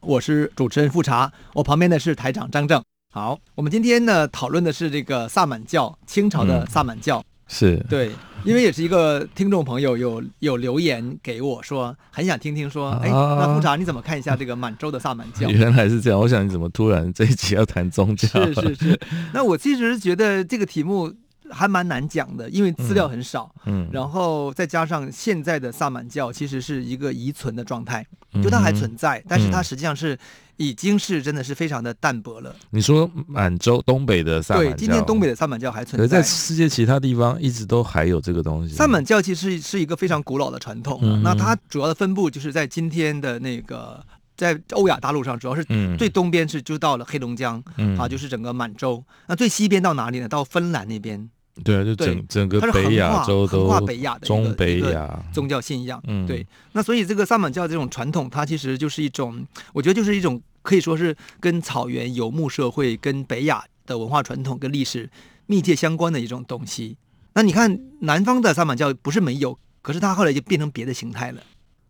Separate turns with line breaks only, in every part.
我是主持人富察，我旁边的是台长张正。好，我们今天呢讨论的是这个萨满教，清朝的萨满教。嗯、
是
对，因为也是一个听众朋友有有留言给我说，很想听听说，哎、啊，那富察你怎么看一下这个满洲的萨满教？
原来是这样，我想你怎么突然这一集要谈宗教？
是是是，那我其实觉得这个题目。还蛮难讲的，因为资料很少，嗯，嗯，然后再加上现在的萨满教其实是一个遗存的状态，就它还存在，嗯，但是它实际上是已经是真的是非常的淡薄了。
你说满洲东北的萨满教，
对，今天东北的萨满教还存在，
在世界其他地方一直都还有这个东西。
萨满教其实是是一个非常古老的传统，嗯，那它主要的分布就是在今天的那个在欧亚大陆上，主要是最东边是就到了黑龙江，嗯，啊，就是整个满洲。那最西边到哪里呢？到芬兰那边。
对啊，就整整个北亚洲都
北亚的
中北亚
宗教信仰。嗯，对。那所以这个萨满教这种传统，它其实就是一种，我觉得就是一种可以说是跟草原游牧社会、跟北亚的文化传统跟历史密切相关的一种东西。那你看南方的萨满教不是没有，可是它后来就变成别的形态了。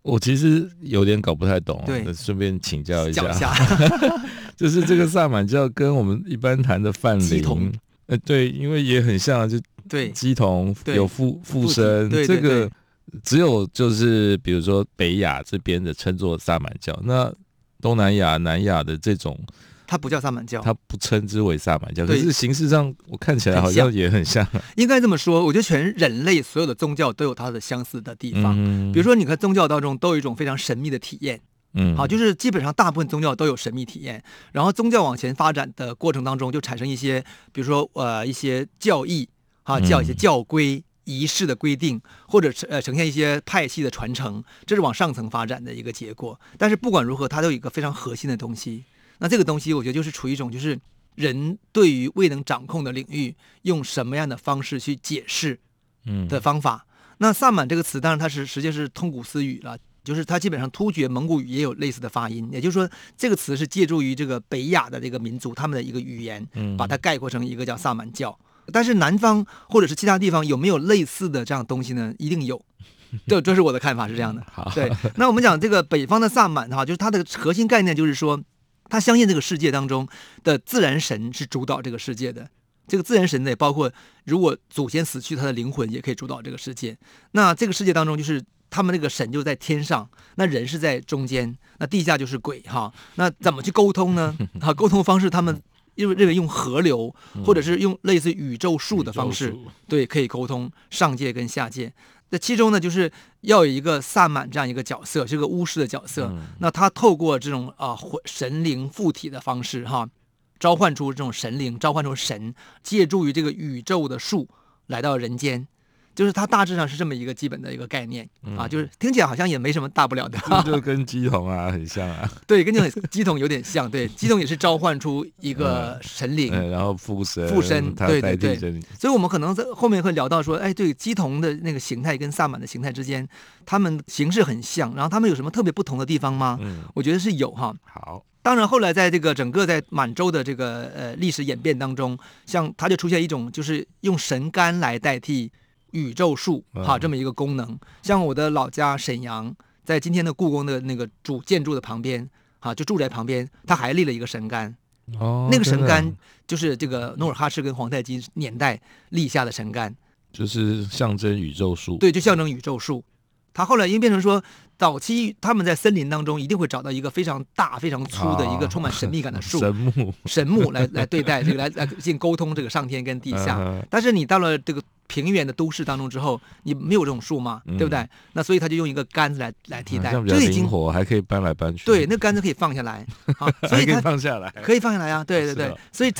我其实有点搞不太懂，
对，
顺便请教一下，就是这个萨满教跟我们一般谈的泛灵。呃，对，因为也很像，就对，乩童有附附身，这个只有就是比如说北亚这边的称作萨满教，那东南亚、南亚的这种，
它不叫萨满教，
它不称之为萨满教，可是形式上我看起来好像也很像。
应该这么说，我觉得全人类所有的宗教都有它的相似的地方，嗯、比如说你看宗教当中都有一种非常神秘的体验。嗯，好，就是基本上大部分宗教都有神秘体验，然后宗教往前发展的过程当中，就产生一些，比如说呃一些教义啊，教一些教规仪式的规定，或者呃呈现一些派系的传承，这是往上层发展的一个结果。但是不管如何，它都有一个非常核心的东西。那这个东西，我觉得就是处于一种，就是人对于未能掌控的领域，用什么样的方式去解释，嗯的方法。那萨满这个词，当然它是实际是通古斯语了。就是它基本上突厥蒙古语也有类似的发音，也就是说这个词是借助于这个北亚的这个民族他们的一个语言，把它概括成一个叫萨满教。但是南方或者是其他地方有没有类似的这样东西呢？一定有，这这是我的看法是这样的。对。那我们讲这个北方的萨满哈，就是它的核心概念就是说，他相信这个世界当中的自然神是主导这个世界的。这个自然神呢，也包括如果祖先死去，他的灵魂也可以主导这个世界。那这个世界当中就是。他们那个神就在天上，那人是在中间，那地下就是鬼哈。那怎么去沟通呢？哈，沟通方式他们认为认为用河流，或者是用类似宇宙树的方式，对，可以沟通上界跟下界。那其中呢，就是要有一个萨满这样一个角色，是个巫师的角色。那他透过这种啊神灵附体的方式哈，召唤出这种神灵，召唤出神，借助于这个宇宙的树来到人间。就是它大致上是这么一个基本的一个概念、嗯、啊，就是听起来好像也没什么大不了的，
就 跟鸡童啊很像啊，
对，跟这种乩童有点像，对，鸡童也是召唤出一个神
灵，然后附身，
附身，对对对，所以我们可能在后面会聊到说，哎，对，鸡童的那个形态跟萨满的形态之间，他们形式很像，然后他们有什么特别不同的地方吗？嗯，我觉得是有哈。
好，
当然后来在这个整个在满洲的这个呃历史演变当中，像它就出现一种就是用神杆来代替。宇宙树哈，这么一个功能，像我的老家沈阳，在今天的故宫的那个主建筑的旁边，哈，就住宅旁边，他还立了一个神杆。哦，那个神杆就是这个努尔哈赤跟皇太极年代立下的神杆，
就是象征宇宙树。
对，就象征宇宙树。他后来因为变成说，早期他们在森林当中一定会找到一个非常大、非常粗的一个充满神秘感的树，
神木，
神木来来对待这个，来来进沟通这个上天跟地下。但是你到了这个。平原的都市当中之后，你没有这种树嘛，嗯、对不对？那所以他就用一个杆子来来替代，
这样比较灵活，还可以搬来搬去。
对，那杆子可以放下来，啊，所以它
可以放下来，
可以放下来啊。对对对，哦、所以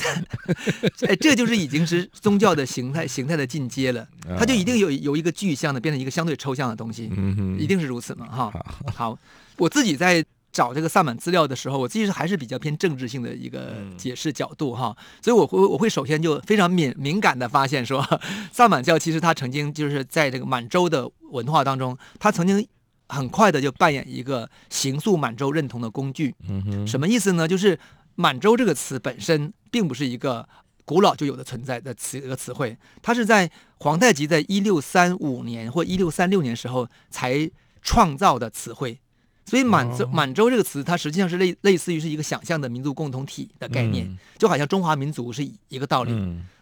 哎，这就是已经是宗教的形态形态的进阶了。它就一定有有一个具象的变成一个相对抽象的东西，嗯哼，一定是如此嘛，哈。好，我自己在找这个萨满资料的时候，我其实还是比较偏政治性的一个解释角度哈，所以我会我会首先就非常敏敏感的发现说，萨满教其实它曾经就是在这个满洲的文化当中，它曾经很快的就扮演一个形塑满洲认同的工具。嗯哼，什么意思呢？就是满洲这个词本身并不是一个古老就有的存在的词一个词汇，它是在皇太极在一六三五年或一六三六年时候才创造的词汇。所以满洲满洲这个词，它实际上是类类似于是一个想象的民族共同体的概念，就好像中华民族是一个道理。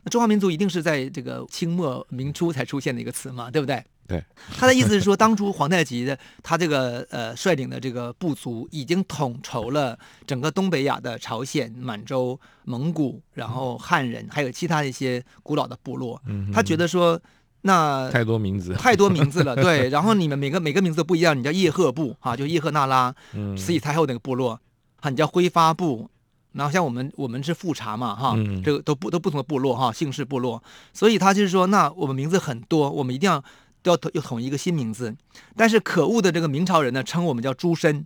那中华民族一定是在这个清末明初才出现的一个词嘛，对不对？
对。
他的意思是说，当初皇太极的他这个呃率领的这个部族已经统筹了整个东北亚的朝鲜、满洲、蒙古，然后汉人，还有其他一些古老的部落。他觉得说。那
太多名字，
太多名字了，对。然后你们每个每个名字都不一样，你叫叶赫部啊，就叶赫那拉，慈禧太后那个部落，哈，你叫辉发部。然后像我们我们是富察嘛，哈，这个都不都不同的部落哈，姓氏部落。所以他就是说，那我们名字很多，我们一定要都要要统一个新名字。但是可恶的这个明朝人呢，称我们叫朱身，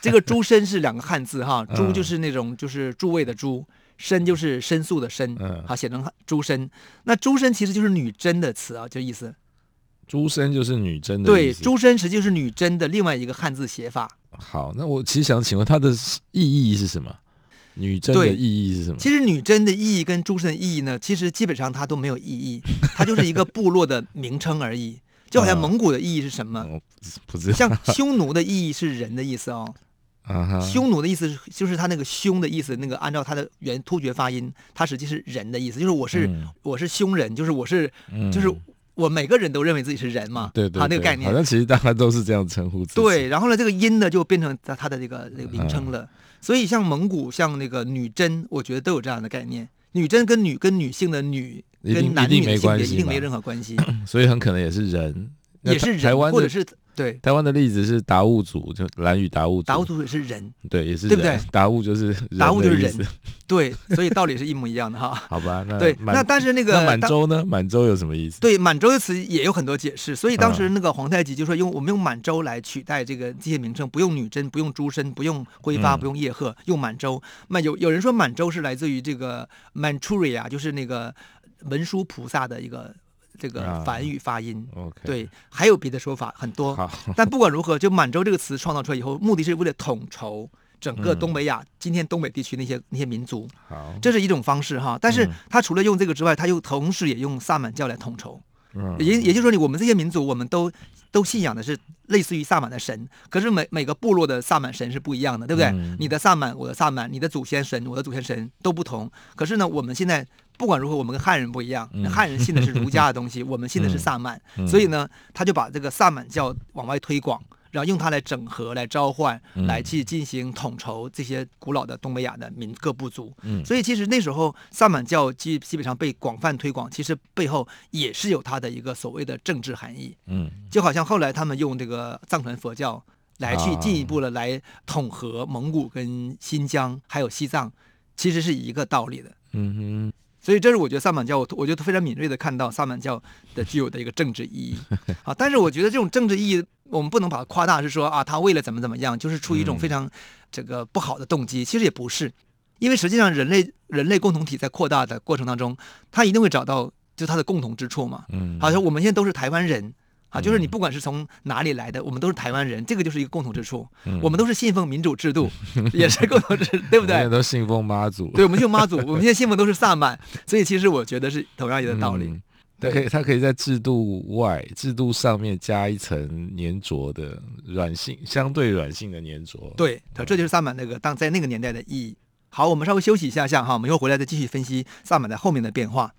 这个朱身是两个汉字哈，诸就是那种就是诸位的诸。申就是申诉的申，好写成朱申。那朱申其实就是女真的词啊，就意思。
朱申就是女真的。
对，诸身实际就是女真的另外一个汉字写法。
好，那我其实想请问它的意义是什么？女真的意义是什么？
其实女真的意义跟朱申的意义呢，其实基本上它都没有意义，它就是一个部落的名称而已。就好像蒙古的意义是什么？
我不知道。
像匈奴的意义是人的意思哦。Uh. 匈奴的意思是，就是他那个匈的意思，那个按照他的原突厥发音，他实际是人的意思，就是我是、嗯、我是匈人，就是我是，嗯、就是我每个人都认为自己是人嘛，
对对，
他那个概念，
好像其实大家都是这样称呼自己。
对，然后呢，这个音呢就变成他他的这个那个名称了。Uh huh. 所以像蒙古，像那个女真，我觉得都有这样的概念。女真跟女跟女性的女跟男女的性别一定没任何关系，
所以很可能也是人，
也是人，或者是。对，
台湾的例子是达悟族，就兰屿达悟族。
达悟族也是人，
对，也是
对不对？
达悟就是
达悟就是人，对，所以道理是一模一样的哈。
好吧，那
对，那但是那个
满洲呢？满洲有什么意思？
对，满洲的词也有很多解释，所以当时那个皇太极就说用我们用满洲来取代这个这些名称，不用女真，不用诸身，不用挥发，不用叶赫，用满洲。那有有人说满洲是来自于这个 Manchuria，就是那个文殊菩萨的一个。这个梵语发音，uh. 对，还有别的说法很多，但不管如何，就满洲这个词创造出来以后，目的是为了统筹整个东北亚，嗯、今天东北地区那些那些民族，好。这是一种方式哈。但是他除了用这个之外，他又同时也用萨满教来统筹，嗯、也也就是说，你我们这些民族，我们都都信仰的是类似于萨满的神，可是每每个部落的萨满神是不一样的，对不对？嗯、你的萨满，我的萨满，你的祖先神，我的祖先神都不同。可是呢，我们现在。不管如何，我们跟汉人不一样。汉人信的是儒家的东西，我们信的是萨满。所以呢，他就把这个萨满教往外推广，然后用它来整合、来召唤、来去进行统筹这些古老的东北亚的民各部族。所以其实那时候萨满教基基本上被广泛推广，其实背后也是有它的一个所谓的政治含义。嗯，就好像后来他们用这个藏传佛教来去进一步的来统合蒙古跟新疆还有西藏，其实是一个道理的。嗯哼。所以这是我觉得萨满教，我我觉得非常敏锐的看到萨满教的具有的一个政治意义 啊。但是我觉得这种政治意义，我们不能把它夸大，是说啊，他为了怎么怎么样，就是出于一种非常这个不好的动机。其实也不是，因为实际上人类人类共同体在扩大的过程当中，他一定会找到就他的共同之处嘛。嗯，好像我们现在都是台湾人。啊，就是你不管是从哪里来的，我们都是台湾人，这个就是一个共同之处。嗯、我们都是信奉民主制度，也是共同之，对不
对？都信奉妈祖，
对，我们信妈祖，我们现在信奉都是萨满，所以其实我觉得是同样一个道理。
嗯、对，可以，它可以在制度外、制度上面加一层粘着的软性，相对软性的粘着。
对，这就是萨满那个当在那个年代的意义。好，我们稍微休息一下下哈，我们一会儿回来再继续分析萨满在后面的变化。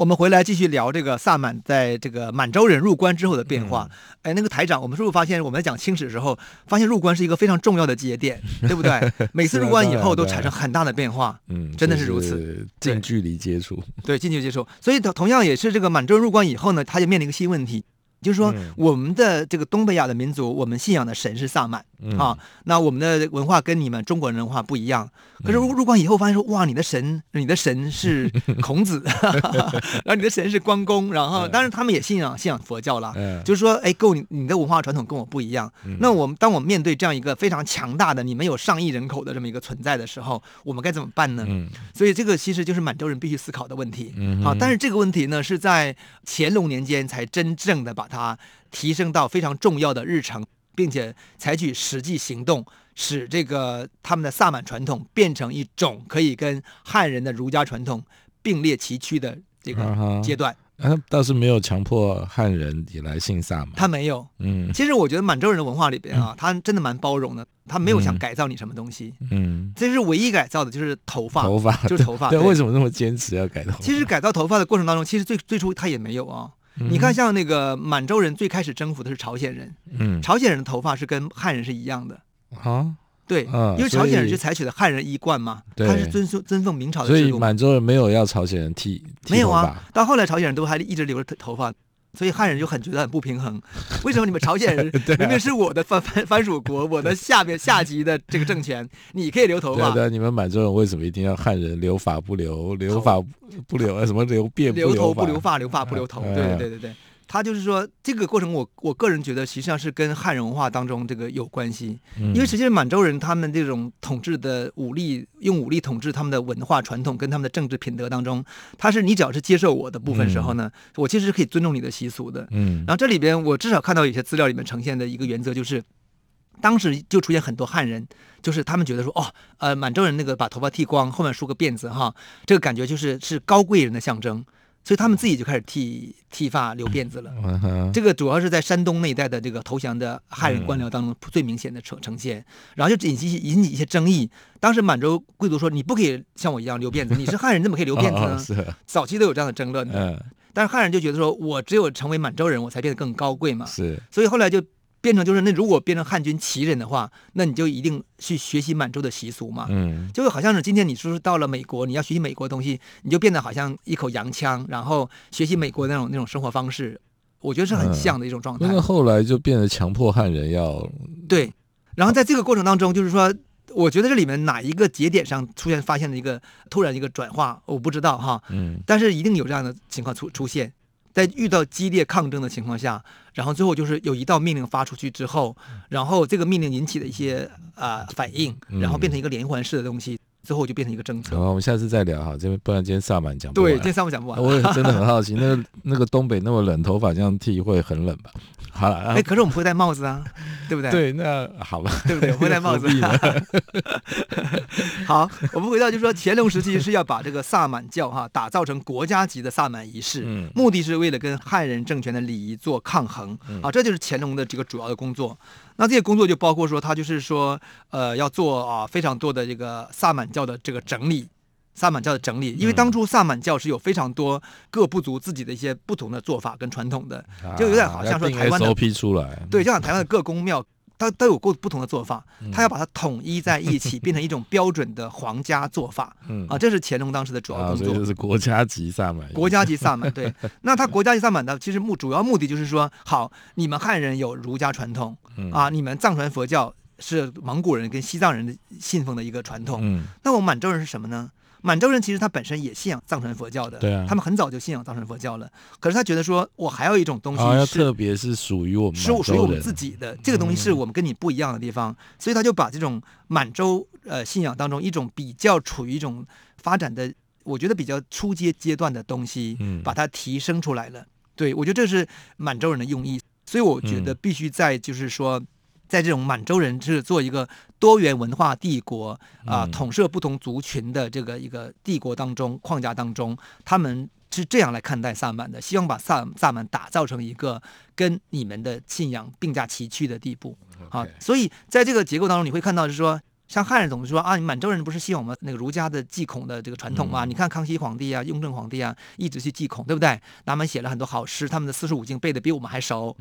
我们回来继续聊这个萨满在这个满洲人入关之后的变化。嗯、哎，那个台长，我们是不是发现我们在讲清史的时候，发现入关是一个非常重要的节点，对不对？每次入关以后都产生很大的变化，嗯，真的是如此。
近距离接触，
对，近距离接触。所以同同样也是这个满洲人入关以后呢，他就面临一个新问题。就是说，我们的这个东北亚的民族，我们信仰的神是萨满、嗯、啊。那我们的文化跟你们中国人文化不一样。可是入入关以后，发现说，哇，你的神，你的神是 孔子，然后你的神是关公，然后当然他们也信仰信仰佛教了。嗯、就是说，哎，够你你的文化传统跟我不一样。嗯、那我们当我们面对这样一个非常强大的，你们有上亿人口的这么一个存在的时候，我们该怎么办呢？嗯、所以这个其实就是满洲人必须思考的问题。嗯、啊，但是这个问题呢，是在乾隆年间才真正的把它提升到非常重要的日程，并且采取实际行动，使这个他们的萨满传统变成一种可以跟汉人的儒家传统并列齐驱的这个阶段。
啊，倒是没有强迫汉人也来信萨满。
他没有，嗯，其实我觉得满洲人的文化里边啊，他真的蛮包容的，他没有想改造你什么东西，嗯，这是唯一改造的就是头发，头发就是头发。
对，为什么那么坚持要改头发？
其实改造头发的过程当中，其实最最初他也没有啊。你看，像那个满洲人最开始征服的是朝鲜人，嗯，朝鲜人的头发是跟汉人是一样的啊，对，因为朝鲜人是采取的汉人一贯嘛，他是遵守尊奉明朝的制度，
所以满洲人没有要朝鲜人剃，
没有啊，到后来朝鲜人都还一直留着头发。所以汉人就很觉得很不平衡，为什么你们朝鲜人 明明是我的藩藩藩属国，我的下边下级的这个政权，你可以留头发？
对，对，你们满洲人为什么一定要汉人留发不留，留发不留，什么留辫不留？
留头不留发，留发不留头。对对对对对。他就是说，这个过程我我个人觉得，实际上是跟汉人文化当中这个有关系。因为实际上满洲人他们这种统治的武力，用武力统治他们的文化传统跟他们的政治品德当中，他是你只要是接受我的部分时候呢，我其实是可以尊重你的习俗的。嗯。然后这里边我至少看到有些资料里面呈现的一个原则就是，当时就出现很多汉人，就是他们觉得说，哦，呃，满洲人那个把头发剃光，后面梳个辫子哈，这个感觉就是是高贵人的象征。所以他们自己就开始剃剃发留辫子了。这个主要是在山东那一带的这个投降的汉人官僚当中最明显的呈呈现，然后就引起引起一些争议。当时满洲贵族说：“你不可以像我一样留辫子，你是汉人，怎么可以留辫子呢？”早期都有这样的争论的。但是汉人就觉得说：“我只有成为满洲人，我才变得更高贵嘛。”是。所以后来就。变成就是那如果变成汉军旗人的话，那你就一定去学习满洲的习俗嘛。嗯，就好像是今天你说是到了美国，你要学习美国的东西，你就变得好像一口洋腔，然后学习美国那种那种生活方式，我觉得是很像的一种状态。
那、嗯、后来就变得强迫汉人要
对，然后在这个过程当中，就是说，我觉得这里面哪一个节点上出现发现的一个突然一个转化，我不知道哈。嗯，但是一定有这样的情况出出现。在遇到激烈抗争的情况下，然后最后就是有一道命令发出去之后，然后这个命令引起的一些啊、呃、反应，然后变成一个连环式的东西，最后就变成一个政策。
好，我们下次再聊哈，这不然今天萨满讲不
完。对，今天萨满讲不完。
我也 真的很好奇，那个那个东北那么冷，头发这样剃会很冷吧？好了，哎，
可是我们会戴帽子啊，对不对？
对，那好吧，
对不对？我会戴帽子。好，我们回到就是说，乾隆时期是要把这个萨满教哈打造成国家级的萨满仪式，嗯，目的是为了跟汉人政权的礼仪做抗衡，嗯、啊，这就是乾隆的这个主要的工作。那这些工作就包括说，他就是说，呃，要做啊非常多的这个萨满教的这个整理。萨满教的整理，因为当初萨满教是有非常多各部族自己的一些不同的做法跟传统的，就有点好像说台湾的，对，就像台湾的各宫庙，它都有过不同的做法，他要把它统一在一起，变成一种标准的皇家做法。嗯啊，这是乾隆当时的主要工作，
所以就是国家级萨满。
国家级萨满，对。那他国家级萨满的其实目主要目的就是说，好，你们汉人有儒家传统，啊，你们藏传佛教是蒙古人跟西藏人的信奉的一个传统，嗯那我们满洲人是什么呢？满洲人其实他本身也信仰藏传佛教的，对啊，他们很早就信仰藏传佛教了。可是他觉得说，我还有一种东西是
特别是属于我们，
是属于我们自己的这个东西，是我们跟你不一样的地方。所以他就把这种满洲呃信仰当中一种比较处于一种发展的，我觉得比较初阶阶段的东西，把它提升出来了。对，我觉得这是满洲人的用意。所以我觉得必须在就是说。在这种满洲人是做一个多元文化帝国啊，统摄不同族群的这个一个帝国当中框架当中，他们是这样来看待萨满的，希望把萨萨满打造成一个跟你们的信仰并驾齐驱的地步啊。所以在这个结构当中，你会看到是说，像汉人总是说啊，你满洲人不是信我们那个儒家的祭孔的这个传统吗？嗯、你看康熙皇帝啊、雍正皇帝啊，一直去祭孔，对不对？他们写了很多好诗，他们的四书五经背的比我们还熟，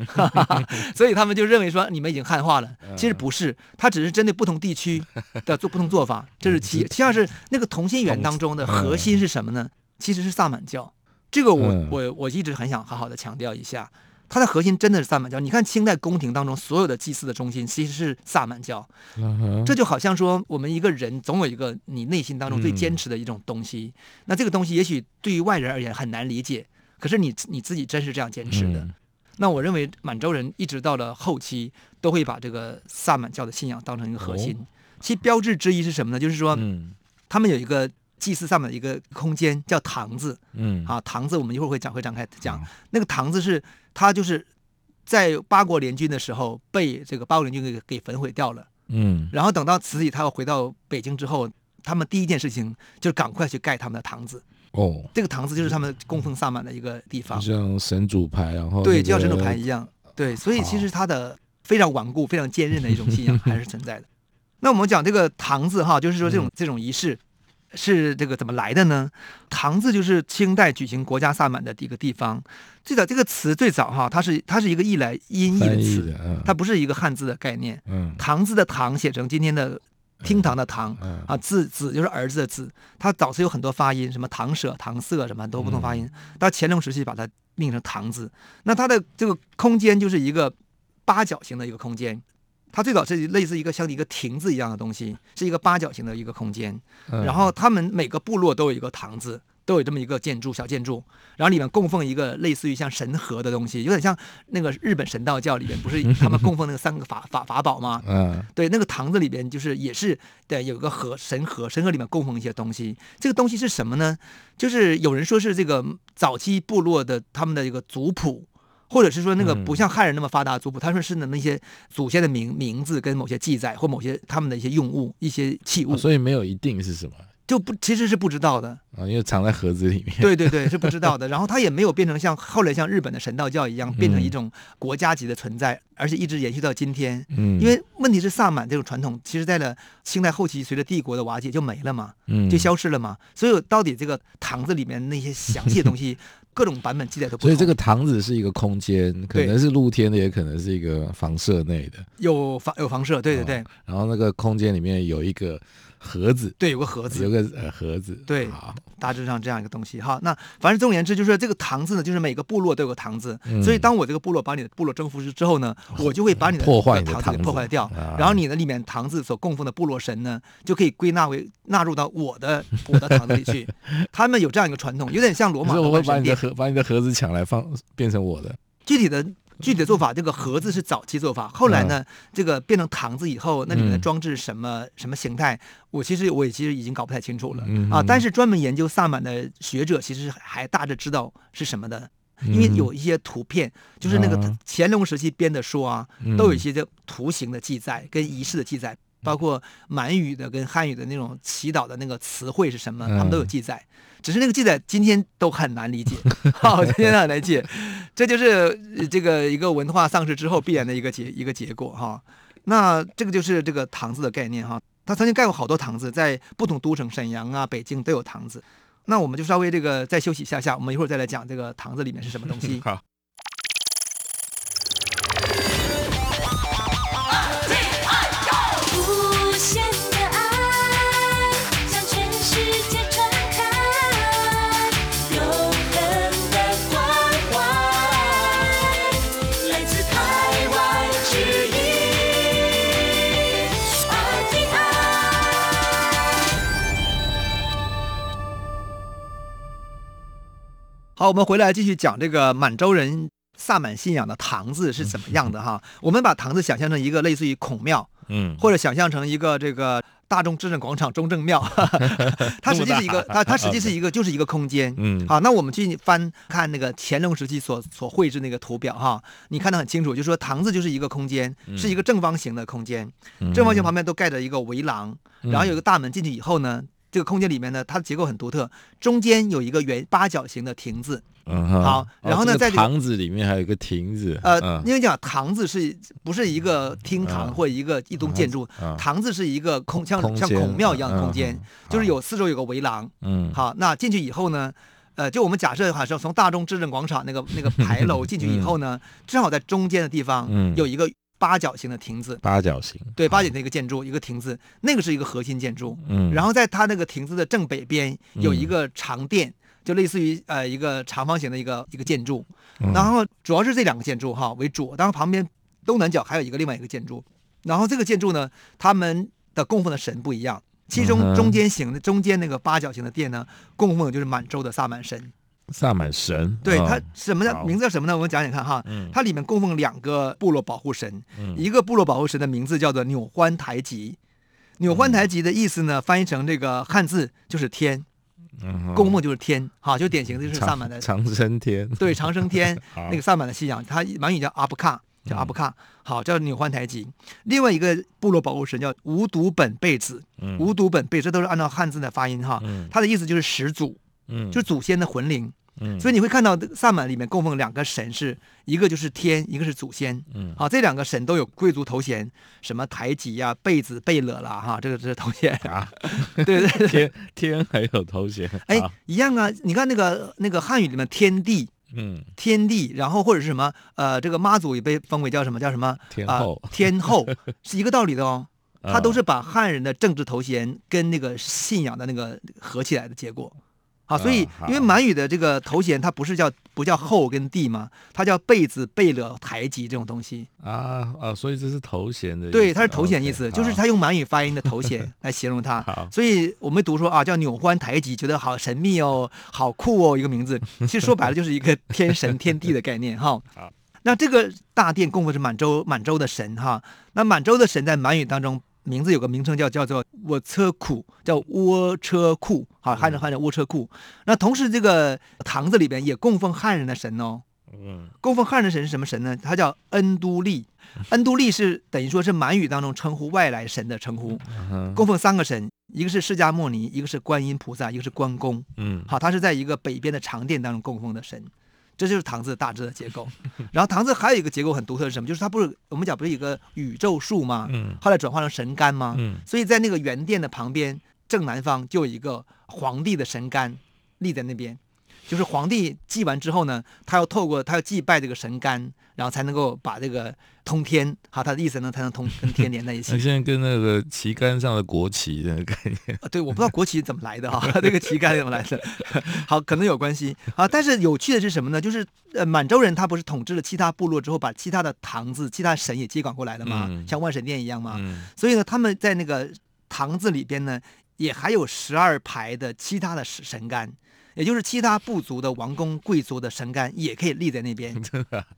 所以他们就认为说你们已经汉化了。其实不是，他只是针对不同地区的做不同做法。这是其其二是那个同心圆当中的核心是什么呢？其实是萨满教。这个我我我一直很想好好的强调一下。它的核心真的是萨满教。你看清代宫廷当中所有的祭祀的中心其实是萨满教。这就好像说，我们一个人总有一个你内心当中最坚持的一种东西。那这个东西也许对于外人而言很难理解，可是你你自己真是这样坚持的。那我认为满洲人一直到了后期都会把这个萨满教的信仰当成一个核心。其标志之一是什么呢？就是说，他们有一个祭祀萨满的一个空间叫堂子。嗯，啊，堂子我们一会儿会讲会展开讲。那个堂子是。他就是在八国联军的时候被这个八国联军给给焚毁掉了，嗯，然后等到慈禧她要回到北京之后，他们第一件事情就是赶快去盖他们的堂子。哦，这个堂子就是他们供奉萨满的一个地方，
就像神主牌，然后、那个、
对，就像神主牌一样，对，所以其实它的非常顽固、非常坚韧的一种信仰还是存在的。那我们讲这个堂子哈，就是说这种、嗯、这种仪式。是这个怎么来的呢？堂字就是清代举行国家萨满的一个地方。最早这个词最早哈，它是它是一个译来音译的词，它不是一个汉字的概念。嗯，堂字的堂写成今天的厅堂的堂啊，字子就是儿子的字。它早期有很多发音，什么堂舍、堂舍什么都不同发音。到乾隆时期把它命成堂字。那它的这个空间就是一个八角形的一个空间。它最早是类似一个像一个亭子一样的东西，是一个八角形的一个空间。然后他们每个部落都有一个堂子，都有这么一个建筑小建筑。然后里面供奉一个类似于像神盒的东西，有点像那个日本神道教里面不是他们供奉那个三个法 法法宝吗？嗯，对，那个堂子里边就是也是对，有一个盒神盒，神盒里面供奉一些东西。这个东西是什么呢？就是有人说是这个早期部落的他们的一个族谱。或者是说那个不像汉人那么发达的族谱，他说是的那些祖先的名名字跟某些记载或某些他们的一些用物、一些器物，
所以没有一定是什么，
就不其实是不知道的
啊，因为藏在盒子里面。
对对对，是不知道的。然后它也没有变成像后来像日本的神道教一样变成一种国家级的存在，而且一直延续到今天。嗯，因为问题是萨满这种传统，其实在了清代后期，随着帝国的瓦解就没了嘛，嗯就消失了嘛。所以到底这个堂子里面那些详细的东西。各种版本记载都不同，
所以这个堂子是一个空间，可能是露天的，也可能是一个房舍内的。
有房有房舍，对对对。
然后那个空间里面有一个。盒子
对，有个盒子，
有个呃盒子，
对，好，大致上这样一个东西哈。那反正总而言之，就是这个堂子呢，就是每个部落都有个堂子，嗯、所以当我这个部落把你的部落征服之后呢，我就会把你的
破坏堂子
破坏掉，然后你的里面堂子所供奉的部落神呢，就可以归纳为纳入到我的我的堂子里去。他们有这样一个传统，有点像罗马的。
我会把你的盒把你的盒子抢来放，变成我的。
具体的。具体的做法，这个盒子是早期做法。后来呢，这个变成堂子以后，那里面的装置什么什么形态，我其实我也其实已经搞不太清楚了啊。但是专门研究萨满的学者，其实还大致知道是什么的，因为有一些图片，就是那个乾隆时期编的书啊，都有一些这图形的记载跟仪式的记载，包括满语的跟汉语的那种祈祷的那个词汇是什么，他们都有记载。只是那个记载今天都很难理解，好，今天很难理解，这就是这个一个文化丧失之后必然的一个结一个结果哈。那这个就是这个堂子的概念哈。他曾经盖过好多堂子，在不同都城，沈阳啊、北京都有堂子。那我们就稍微这个再休息一下下，我们一会儿再来讲这个堂子里面是什么东西。好。我们回来继续讲这个满洲人萨满信仰的堂子是怎么样的哈。我们把堂子想象成一个类似于孔庙，嗯，或者想象成一个这个大众智政广场中正庙，它实际是一个，它它实际是一个就是一个空间，嗯，好，那我们去翻看那个乾隆时期所所绘制那个图表哈，你看得很清楚，就是说堂子就是一个空间，是一个正方形的空间，正方形旁边都盖着一个围廊，然后有个大门进去以后呢。这个空间里面呢，它的结构很独特，中间有一个圆八角形的亭子，
嗯，
好，然后呢，在
堂子里面还有一个亭子。
呃，因为讲堂子是不是一个厅堂或一个一栋建筑？堂子是一个空像像孔庙一样的空间，就是有四周有个围廊。嗯，好，那进去以后呢，呃，就我们假设好像从大众至圣广场那个那个牌楼进去以后呢，正好在中间的地方有一个八角形的亭子。
八角形。
对，八角形的一个建筑，一个亭子，那个是一个核心建筑。嗯，然后在它那个亭子的正北边有一个长殿。就类似于呃一个长方形的一个一个建筑，然后主要是这两个建筑哈为主，当然旁边东南角还有一个另外一个建筑，然后这个建筑呢，他们的供奉的神不一样，其中中间形的中间那个八角形的殿呢，供奉的就是满洲的萨满神。
萨满神，
对它什么叫名字叫什么呢？我们讲讲看哈，它里面供奉两个部落保护神，一个部落保护神的名字叫做纽欢台吉，纽欢台吉的意思呢，翻译成这个汉字就是天。供奉就是天，哈，就典型的就是萨满的
长生天，
对，长生天 那个萨满的信仰，它满语叫阿布卡，叫阿布卡，好，叫纽欢台吉。另外一个部落保护神叫无毒本贝子，无毒本贝，这都是按照汉字的发音哈，它的意思就是始祖，嗯，就是祖先的魂灵。嗯，所以你会看到萨满里面供奉两个神，是一个就是天，一个是祖先。嗯，好，这两个神都有贵族头衔，什么台吉呀、贝子、贝勒啦，哈，这个这是头衔啊。对对对，
天天还有头衔。
哎，一样啊，你看那个那个汉语里面天地，嗯，天地，然后或者是什么呃，这个妈祖也被封为叫什么叫什么
天后，
天后 是一个道理的哦。他都是把汉人的政治头衔跟那个信仰的那个合起来的结果。好，所以因为满语的这个头衔，它不是叫不叫后跟地吗？它叫贝子、贝勒、台吉这种东西
啊啊，所以这是头衔的意思。
对，它是头衔意思，就是它用满语发音的头衔 来形容它。好，所以我们读说啊，叫纽欢台吉，觉得好神秘哦，好酷哦，一个名字。其实说白了就是一个天神天地的概念哈。好，那这个大殿供奉是满洲满洲的神哈。那满洲的神在满语当中。名字有个名称叫叫做我车库，叫窝车库，好，汉人汉人窝车库。那同时这个堂子里边也供奉汉人的神哦，嗯，供奉汉人的神是什么神呢？他叫恩都利，恩都利是等于说是满语当中称呼外来神的称呼，供奉三个神，一个是释迦牟尼，一个是观音菩萨，一个是关公，嗯，好，他是在一个北边的长殿当中供奉的神。这就是唐字大致的结构，然后唐字还有一个结构很独特是什么？就是它不是我们讲不是一个宇宙树吗？嗯，后来转化成神龛吗？嗯，所以在那个圆殿的旁边正南方就有一个皇帝的神龛立在那边。就是皇帝祭完之后呢，他要透过他要祭拜这个神杆，然后才能够把这个通天，好，他的意思呢才能通跟天连在一起。
现在跟那个旗杆上的国旗的概念
啊，对，我不知道国旗怎么来的哈，这个旗杆怎么来的？好，可能有关系啊。但是有趣的是什么呢？就是呃，满洲人他不是统治了其他部落之后，把其他的堂子、其他神也接管过来了吗？嗯、像万神殿一样吗？嗯、所以呢，他们在那个堂子里边呢，也还有十二排的其他的神龛。也就是其他部族的王公贵族的神龛也可以立在那边，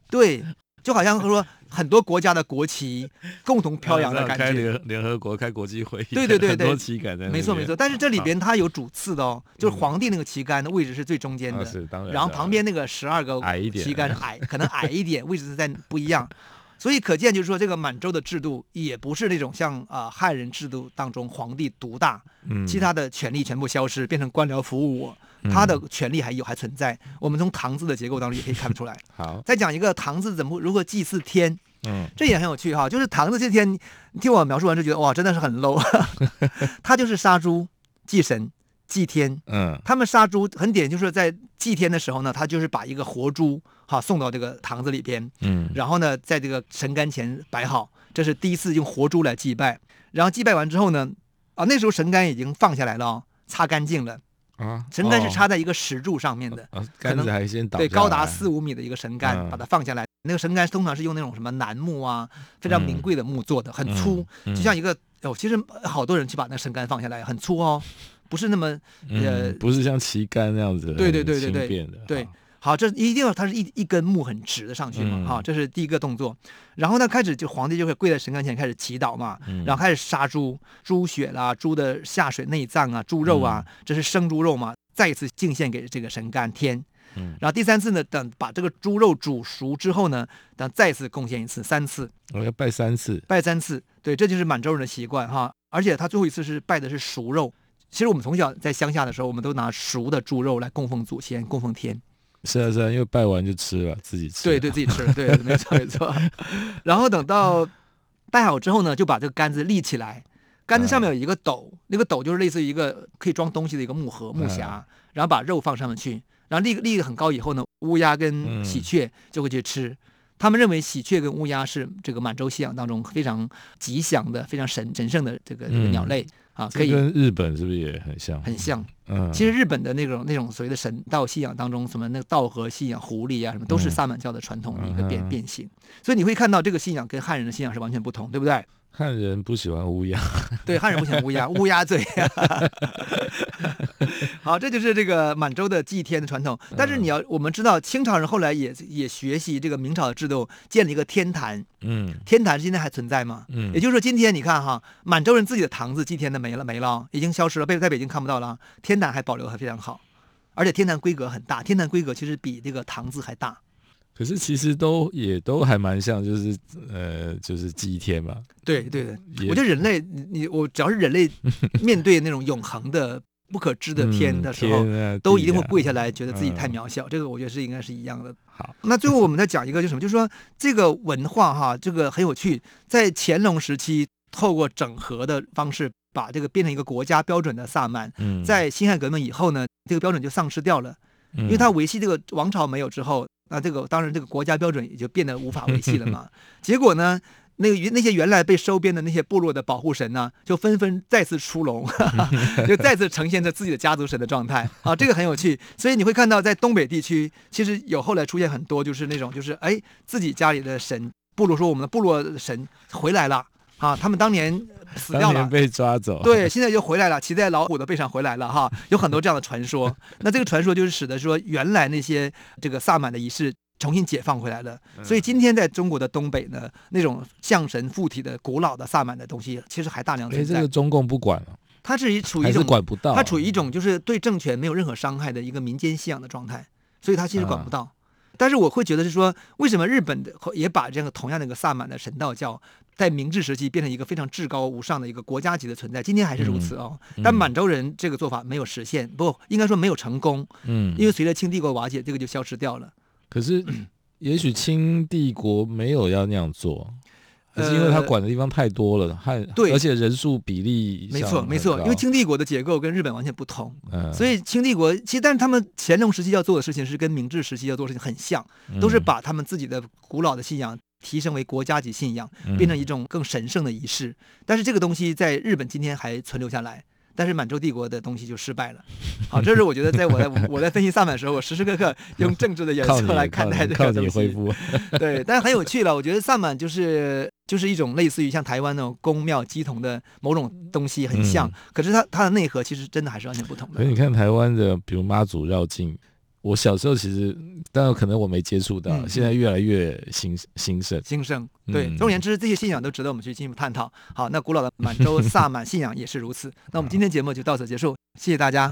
对，就好像说很多国家的国旗 共同飘扬的感觉。
开联联合国开国际会议，
对对对对，
很多旗杆在。
没错没错，但是这里边它有主次的哦，就是皇帝那个旗杆的位置是最中间的，然后旁边那个十二个旗杆 矮，可能矮一点，位置是在不一样。所以可见，就是说，这个满洲的制度也不是那种像啊、呃、汉人制度当中皇帝独大，嗯，其他的权力全部消失，变成官僚服务我，他的权利还有还存在。我们从唐字的结构当中也可以看得出来。好，再讲一个唐字怎么如何祭祀天，嗯，这也很有趣哈。就是唐字这天，你听我描述完就觉得哇，真的是很 low。他就是杀猪祭神。祭天，嗯，他们杀猪很典，就是在祭天的时候呢，他就是把一个活猪哈送到这个堂子里边，嗯，然后呢，在这个神龛前摆好，这是第一次用活猪来祭拜。然后祭拜完之后呢，啊，那时候神龛已经放下来了，哦，擦干净了啊。神杆是插在一个石柱上面的，啊，
可能还先
对高达四五米的一个神杆，把它放下来。那个神杆通常是用那种什么楠木啊，非常名贵的木做的，很粗，就像一个哦，其实好多人去把那个神杆放下来，很粗哦。不是那么呃、
嗯，不是像旗杆那样子，
对对对对对，对，好，这一定要它是一一根木很直的上去嘛，嗯、好，这是第一个动作。然后呢，开始就皇帝就会跪在神龛前开始祈祷嘛，嗯、然后开始杀猪，猪血啦，猪的下水内脏啊，猪肉啊，这是生猪肉嘛，再一次敬献给这个神龛天。嗯，然后第三次呢，等把这个猪肉煮熟之后呢，等再次贡献一次，三次。
我要拜三次，
拜三次，对，这就是满洲人的习惯哈。而且他最后一次是拜的是熟肉。其实我们从小在乡下的时候，我们都拿熟的猪肉来供奉祖先、供奉天。
是啊是啊，因为拜完就吃了，自己吃。
对对，自己吃了，对，没错没错。然后等到拜好之后呢，就把这个杆子立起来，杆子上面有一个斗，那个斗就是类似于一个可以装东西的一个木盒木匣，然后把肉放上面去，然后立立得很高以后呢，乌鸦跟喜鹊就会去吃。他们认为喜鹊跟乌鸦是这个满洲信仰当中非常吉祥的、非常神神圣的这个这个鸟类。啊，可以。
跟日本是不是也很像？
很像，嗯，其实日本的那种那种所谓的神道信仰当中，什么那个道和信仰、狐狸啊，什么都是萨满教的传统的一个变、嗯、变形，所以你会看到这个信仰跟汉人的信仰是完全不同，对不对？
汉人不喜欢乌鸦，
对，汉人不喜欢乌鸦，乌鸦嘴。好，这就是这个满洲的祭天的传统。但是你要，我们知道清朝人后来也也学习这个明朝的制度，建了一个天坛。嗯，天坛现在还存在吗？嗯，也就是说，今天你看哈，满洲人自己的堂子祭天的没了没了，已经消失了，被在北京看不到了。天坛还保留的还非常好，而且天坛规格很大，天坛规格其实比这个堂子还大。
可是其实都也都还蛮像，就是呃，就是祭天嘛。
对对的，我觉得人类，你我只要是人类面对那种永恒的不可知的天的时候，嗯啊、都一定会跪下来，觉得自己太渺小。嗯、这个我觉得是应该是一样的。
好，
那最后我们再讲一个，就是什么？就是说这个文化哈，这个很有趣，在乾隆时期透过整合的方式，把这个变成一个国家标准的萨满。嗯，在辛亥革命以后呢，这个标准就丧失掉了，因为他维系这个王朝没有之后。那这个当然，这个国家标准也就变得无法维系了嘛。结果呢，那个原那些原来被收编的那些部落的保护神呢，就纷纷再次出笼，就再次呈现着自己的家族神的状态啊。这个很有趣，所以你会看到在东北地区，其实有后来出现很多，就是那种就是哎，自己家里的神部落说我们的部落神回来了啊，他们当年。死掉了，
被抓走。
对，现在又回来了，骑在老虎的背上回来了哈，有很多这样的传说。那这个传说就是使得说原来那些这个萨满的仪式重新解放回来了。所以今天在中国的东北呢，那种象神附体的古老的萨满的东西，其实还大量存在。
这个中共不管了，
它是以处于一种
管不到，
它处于一种就是对政权没有任何伤害的一个民间信仰的状态，所以它其实管不到。但是我会觉得是说，为什么日本的也把这个同样的一个萨满的神道教，在明治时期变成一个非常至高无上的一个国家级的存在，今天还是如此哦。嗯嗯、但满洲人这个做法没有实现，不应该说没有成功。嗯，因为随着清帝国瓦解，这个就消失掉了。
可是，也许清帝国没有要那样做。可是因为他管的地方太多了，还对，而且人数比例
没错没错，因为清帝国的结构跟日本完全不同，嗯，所以清帝国其实但是他们乾隆时期要做的事情是跟明治时期要做的事情很像，都是把他们自己的古老的信仰提升为国家级信仰，变成一种更神圣的仪式。但是这个东西在日本今天还存留下来。但是满洲帝国的东西就失败了，好，这是我觉得在我在 我在分析萨满的时候，我时时刻刻用政治的眼色来看待这个东西。对，但是很有趣了。我觉得萨满就是就是一种类似于像台湾那种宫庙鸡同的某种东西，很像，嗯、可是它它的内核其实真的还是完全不同的。
所以你看台湾的，比如妈祖绕境。我小时候其实，当然可能我没接触到，嗯、现在越来越兴兴盛。
兴盛，对。总而言之，这些信仰都值得我们去进一步探讨。好，那古老的满洲萨满信仰也是如此。那我们今天节目就到此结束，谢谢大家。